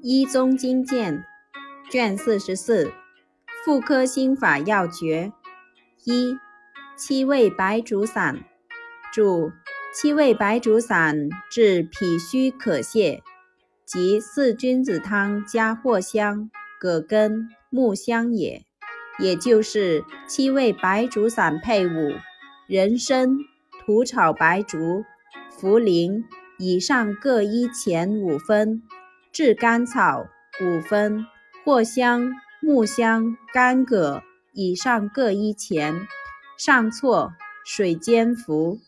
医宗经鉴卷四十四妇科心法要诀一七味白术散注七味白术散治脾虚渴泻，即四君子汤加藿香、葛根、木香也，也就是七味白术散配伍人参、土炒白术、茯苓以上各一钱五分。炙甘草五分，藿香、木香、干葛以上各一钱，上错水煎服。